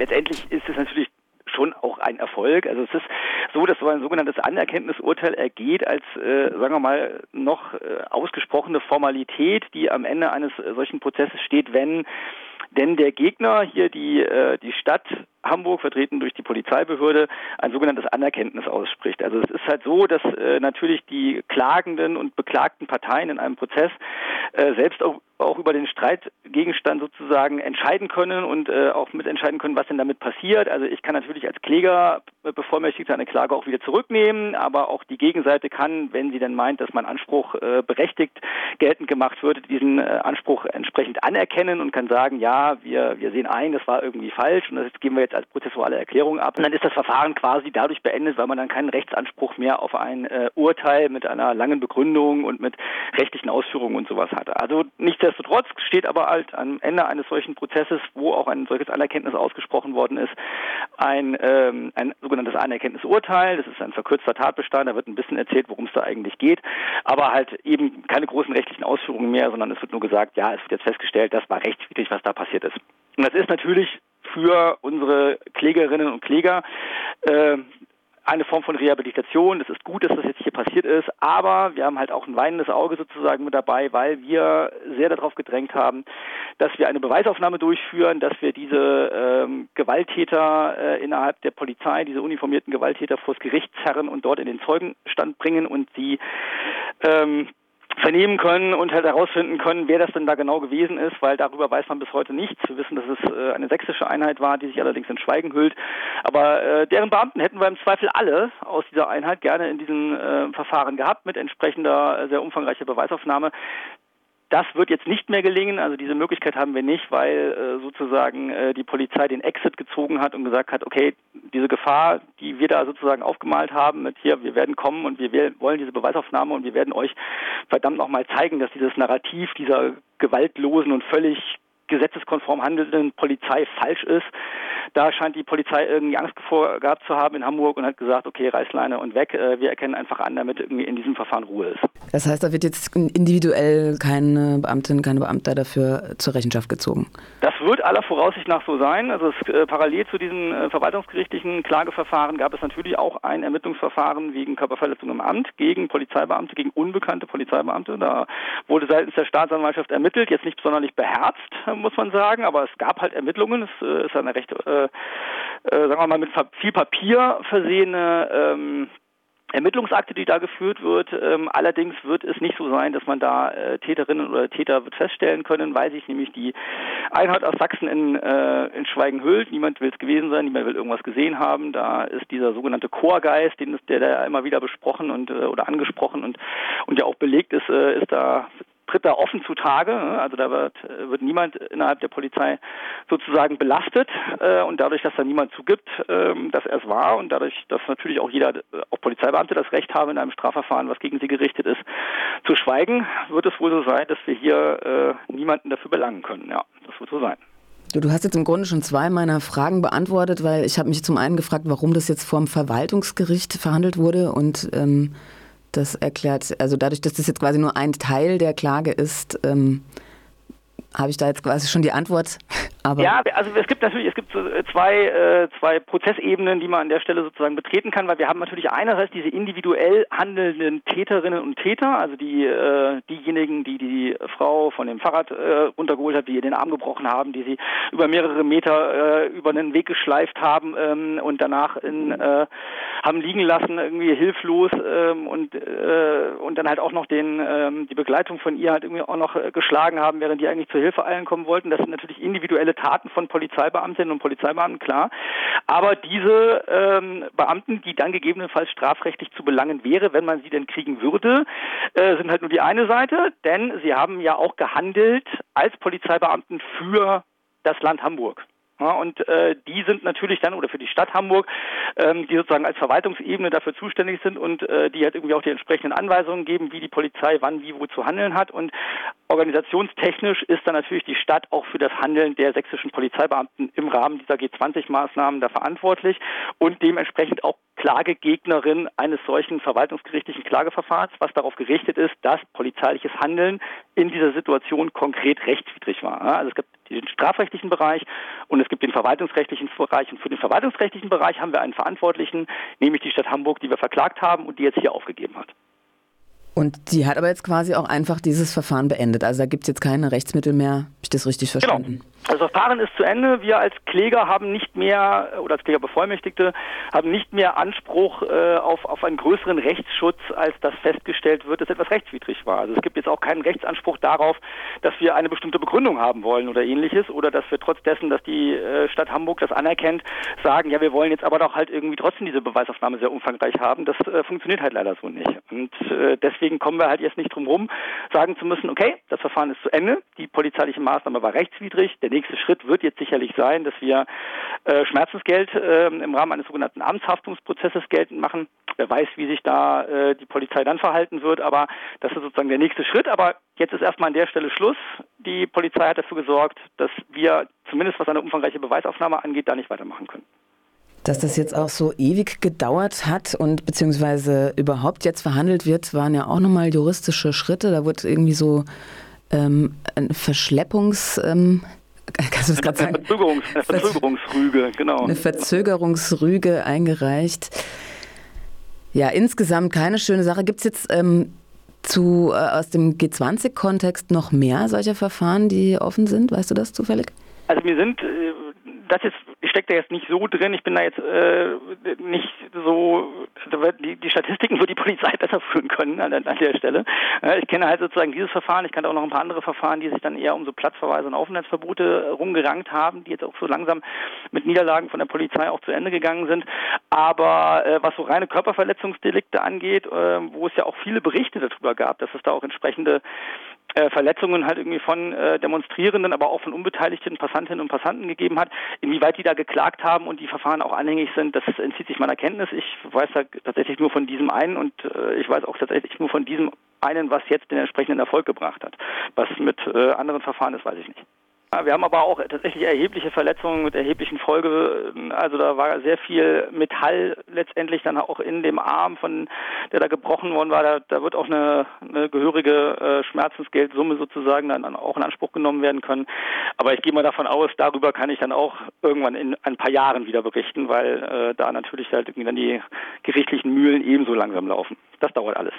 Letztendlich ist es natürlich schon auch ein Erfolg. Also es ist so, dass so ein sogenanntes Anerkenntnisurteil ergeht als, äh, sagen wir mal, noch äh, ausgesprochene Formalität, die am Ende eines äh, solchen Prozesses steht, wenn denn der Gegner hier die, äh, die Stadt Hamburg, vertreten durch die Polizeibehörde, ein sogenanntes Anerkenntnis ausspricht. Also es ist halt so, dass äh, natürlich die klagenden und beklagten Parteien in einem Prozess äh, selbst auch, auch über den Streitgegenstand sozusagen entscheiden können und äh, auch mitentscheiden können, was denn damit passiert. Also ich kann natürlich als Kläger bevollmächtigte eine Klage auch wieder zurücknehmen, aber auch die Gegenseite kann, wenn sie denn meint, dass mein Anspruch äh, berechtigt geltend gemacht wird, diesen äh, Anspruch entsprechend anerkennen und kann sagen, ja, wir, wir sehen ein, das war irgendwie falsch und das geben wir jetzt als prozessuale Erklärung ab. Und dann ist das Verfahren quasi dadurch beendet, weil man dann keinen Rechtsanspruch mehr auf ein äh, Urteil mit einer langen Begründung und mit rechtlichen Ausführungen und sowas hatte. Also nichtsdestotrotz steht aber halt am Ende eines solchen Prozesses, wo auch ein solches Anerkenntnis ausgesprochen worden ist, ein, ähm, ein sogenanntes Anerkenntnisurteil. Das ist ein verkürzter Tatbestand. Da wird ein bisschen erzählt, worum es da eigentlich geht, aber halt eben keine großen rechtlichen Ausführungen mehr, sondern es wird nur gesagt, ja, es wird jetzt festgestellt, das war rechtswidrig, was da passiert ist. Und das ist natürlich für unsere Klägerinnen und Kläger äh, eine Form von Rehabilitation. Es ist gut, dass das jetzt hier passiert ist, aber wir haben halt auch ein weinendes Auge sozusagen mit dabei, weil wir sehr darauf gedrängt haben, dass wir eine Beweisaufnahme durchführen, dass wir diese ähm, Gewalttäter äh, innerhalb der Polizei, diese uniformierten Gewalttäter vors Gericht zerren und dort in den Zeugenstand bringen und sie ähm, vernehmen können und halt herausfinden können, wer das denn da genau gewesen ist, weil darüber weiß man bis heute nichts. Wir wissen, dass es äh, eine sächsische Einheit war, die sich allerdings in Schweigen hüllt. Aber äh, deren Beamten hätten wir im Zweifel alle aus dieser Einheit gerne in diesem äh, Verfahren gehabt mit entsprechender sehr umfangreicher Beweisaufnahme. Das wird jetzt nicht mehr gelingen. Also diese Möglichkeit haben wir nicht, weil äh, sozusagen äh, die Polizei den Exit gezogen hat und gesagt hat, okay, diese Gefahr, die wir da sozusagen aufgemalt haben, mit hier, wir werden kommen und wir wollen diese Beweisaufnahme und wir werden euch verdammt nochmal zeigen, dass dieses Narrativ dieser gewaltlosen und völlig gesetzeskonform handelnden Polizei falsch ist. Da scheint die Polizei irgendwie Angst vor gehabt zu haben in Hamburg und hat gesagt, okay, Reißleine und weg. Äh, wir erkennen einfach an, damit irgendwie in diesem Verfahren Ruhe ist. Das heißt, da wird jetzt individuell keine Beamtin, keine Beamter dafür zur Rechenschaft gezogen? Das wird aller Voraussicht nach so sein. Also es, äh, parallel zu diesen äh, verwaltungsgerichtlichen Klageverfahren gab es natürlich auch ein Ermittlungsverfahren wegen Körperverletzung im Amt gegen Polizeibeamte, gegen unbekannte Polizeibeamte. Da wurde seitens der Staatsanwaltschaft ermittelt, jetzt nicht besonders beherzt, muss man sagen, aber es gab halt Ermittlungen. Es äh, ist eine recht, äh, äh, sagen wir mal, mit viel Papier versehene ähm, Ermittlungsakte, die da geführt wird. Ähm, allerdings wird es nicht so sein, dass man da äh, Täterinnen oder Täter wird feststellen können, weil sich nämlich die Einheit aus Sachsen in, äh, in Schweigen hüllt. Niemand will es gewesen sein, niemand will irgendwas gesehen haben. Da ist dieser sogenannte Chorgeist, den ist der da immer wieder besprochen und äh, oder angesprochen und und ja auch belegt ist, äh, ist da tritt da offen zutage. Also da wird, wird niemand innerhalb der Polizei sozusagen belastet äh, und dadurch, dass da niemand zugibt, äh, dass er es war und dadurch, dass natürlich auch jeder, auch Polizeibeamte das Recht haben, in einem Strafverfahren, was gegen sie gerichtet ist, zu schweigen, wird es wohl so sein, dass wir hier äh, niemanden dafür belangen können. Ja, das wird so sein. Du, du hast jetzt im Grunde schon zwei meiner Fragen beantwortet, weil ich habe mich zum einen gefragt, warum das jetzt vor dem Verwaltungsgericht verhandelt wurde und ähm, das erklärt, also dadurch, dass das jetzt quasi nur ein Teil der Klage ist, ähm, habe ich da jetzt quasi schon die Antwort aber ja, also es gibt natürlich, es gibt äh, zwei, äh, zwei Prozessebenen, die man an der Stelle sozusagen betreten kann, weil wir haben natürlich einerseits diese individuell handelnden Täterinnen und Täter, also die äh, diejenigen, die die Frau von dem Fahrrad runtergeholt hat, die ihr den Arm gebrochen haben, die sie über mehrere Meter über einen Weg geschleift haben ähm, und danach in, haben liegen lassen, irgendwie hilflos ähm, und äh, und dann halt auch noch den ähm, die Begleitung von ihr halt irgendwie auch noch äh, geschlagen haben, während die eigentlich zur Hilfe eilen kommen wollten. Das sind natürlich individuelle Taten von Polizeibeamtinnen und Polizeibeamten, klar. Aber diese ähm, Beamten, die dann gegebenenfalls strafrechtlich zu belangen wäre, wenn man sie denn kriegen würde, äh, sind halt nur die eine Seite, denn sie haben ja auch gehandelt als Polizeibeamten für das Land Hamburg. Ja, und äh, die sind natürlich dann, oder für die Stadt Hamburg, ähm, die sozusagen als Verwaltungsebene dafür zuständig sind und äh, die halt irgendwie auch die entsprechenden Anweisungen geben, wie die Polizei wann, wie, wo zu handeln hat. Und organisationstechnisch ist dann natürlich die Stadt auch für das Handeln der sächsischen Polizeibeamten im Rahmen dieser G20-Maßnahmen da verantwortlich und dementsprechend auch Klagegegnerin eines solchen verwaltungsgerichtlichen Klageverfahrens, was darauf gerichtet ist, dass polizeiliches Handeln in dieser Situation konkret rechtswidrig war. Also es gibt den strafrechtlichen Bereich und es gibt den verwaltungsrechtlichen Bereich. Und für den verwaltungsrechtlichen Bereich haben wir einen Verantwortlichen, nämlich die Stadt Hamburg, die wir verklagt haben und die jetzt hier aufgegeben hat. Und die hat aber jetzt quasi auch einfach dieses Verfahren beendet. Also da gibt es jetzt keine Rechtsmittel mehr. Habe ich das richtig genau. verstanden? Genau. Das Verfahren ist zu Ende. Wir als Kläger haben nicht mehr, oder als Klägerbevollmächtigte, haben nicht mehr Anspruch äh, auf, auf einen größeren Rechtsschutz, als das festgestellt wird, dass etwas rechtswidrig war. Also es gibt jetzt auch keinen Rechtsanspruch darauf, dass wir eine bestimmte Begründung haben wollen oder ähnliches, oder dass wir trotz dessen, dass die äh, Stadt Hamburg das anerkennt, sagen, ja, wir wollen jetzt aber doch halt irgendwie trotzdem diese Beweisaufnahme sehr umfangreich haben. Das äh, funktioniert halt leider so nicht. Und äh, deswegen kommen wir halt jetzt nicht drum rum, sagen zu müssen, okay, das Verfahren ist zu Ende, die polizeiliche Maßnahme war rechtswidrig, der nächste Schritt wird jetzt sicherlich sein, dass wir äh, Schmerzensgeld äh, im Rahmen eines sogenannten Amtshaftungsprozesses geltend machen. Wer weiß, wie sich da äh, die Polizei dann verhalten wird, aber das ist sozusagen der nächste Schritt. Aber jetzt ist erstmal an der Stelle Schluss. Die Polizei hat dafür gesorgt, dass wir zumindest was eine umfangreiche Beweisaufnahme angeht, da nicht weitermachen können. Dass das jetzt auch so ewig gedauert hat und beziehungsweise überhaupt jetzt verhandelt wird, waren ja auch nochmal juristische Schritte. Da wurde irgendwie so ähm, ein Verschleppungs... Ähm, Kannst du das gerade sagen? Verzögerungs eine Verzögerungsrüge, genau. Eine Verzögerungsrüge eingereicht. Ja, insgesamt keine schöne Sache. Gibt es jetzt ähm, zu, äh, aus dem G20-Kontext noch mehr solcher Verfahren, die offen sind? Weißt du das zufällig? Also wir sind, äh, das jetzt, ich stecke da jetzt nicht so drin, ich bin da jetzt äh, nicht so, die, die Statistiken wird die Polizei besser führen können an, an der Stelle. Äh, ich kenne halt sozusagen dieses Verfahren, ich kannte auch noch ein paar andere Verfahren, die sich dann eher um so Platzverweise und Aufenthaltsverbote rumgerankt haben, die jetzt auch so langsam mit Niederlagen von der Polizei auch zu Ende gegangen sind. Aber äh, was so reine Körperverletzungsdelikte angeht, äh, wo es ja auch viele Berichte darüber gab, dass es da auch entsprechende Verletzungen halt irgendwie von äh, Demonstrierenden, aber auch von unbeteiligten Passantinnen und Passanten gegeben hat. Inwieweit die da geklagt haben und die Verfahren auch anhängig sind, das entzieht sich meiner Kenntnis. Ich weiß da tatsächlich nur von diesem einen und äh, ich weiß auch tatsächlich nur von diesem einen, was jetzt den entsprechenden Erfolg gebracht hat. Was mit äh, anderen Verfahren ist, weiß ich nicht. Wir haben aber auch tatsächlich erhebliche Verletzungen mit erheblichen Folge. Also da war sehr viel Metall letztendlich dann auch in dem Arm, von der da gebrochen worden war. Da, da wird auch eine, eine gehörige äh, Schmerzensgeldsumme sozusagen dann auch in Anspruch genommen werden können. Aber ich gehe mal davon aus, darüber kann ich dann auch irgendwann in ein paar Jahren wieder berichten, weil äh, da natürlich halt irgendwie dann die gerichtlichen Mühlen ebenso langsam laufen. Das dauert alles.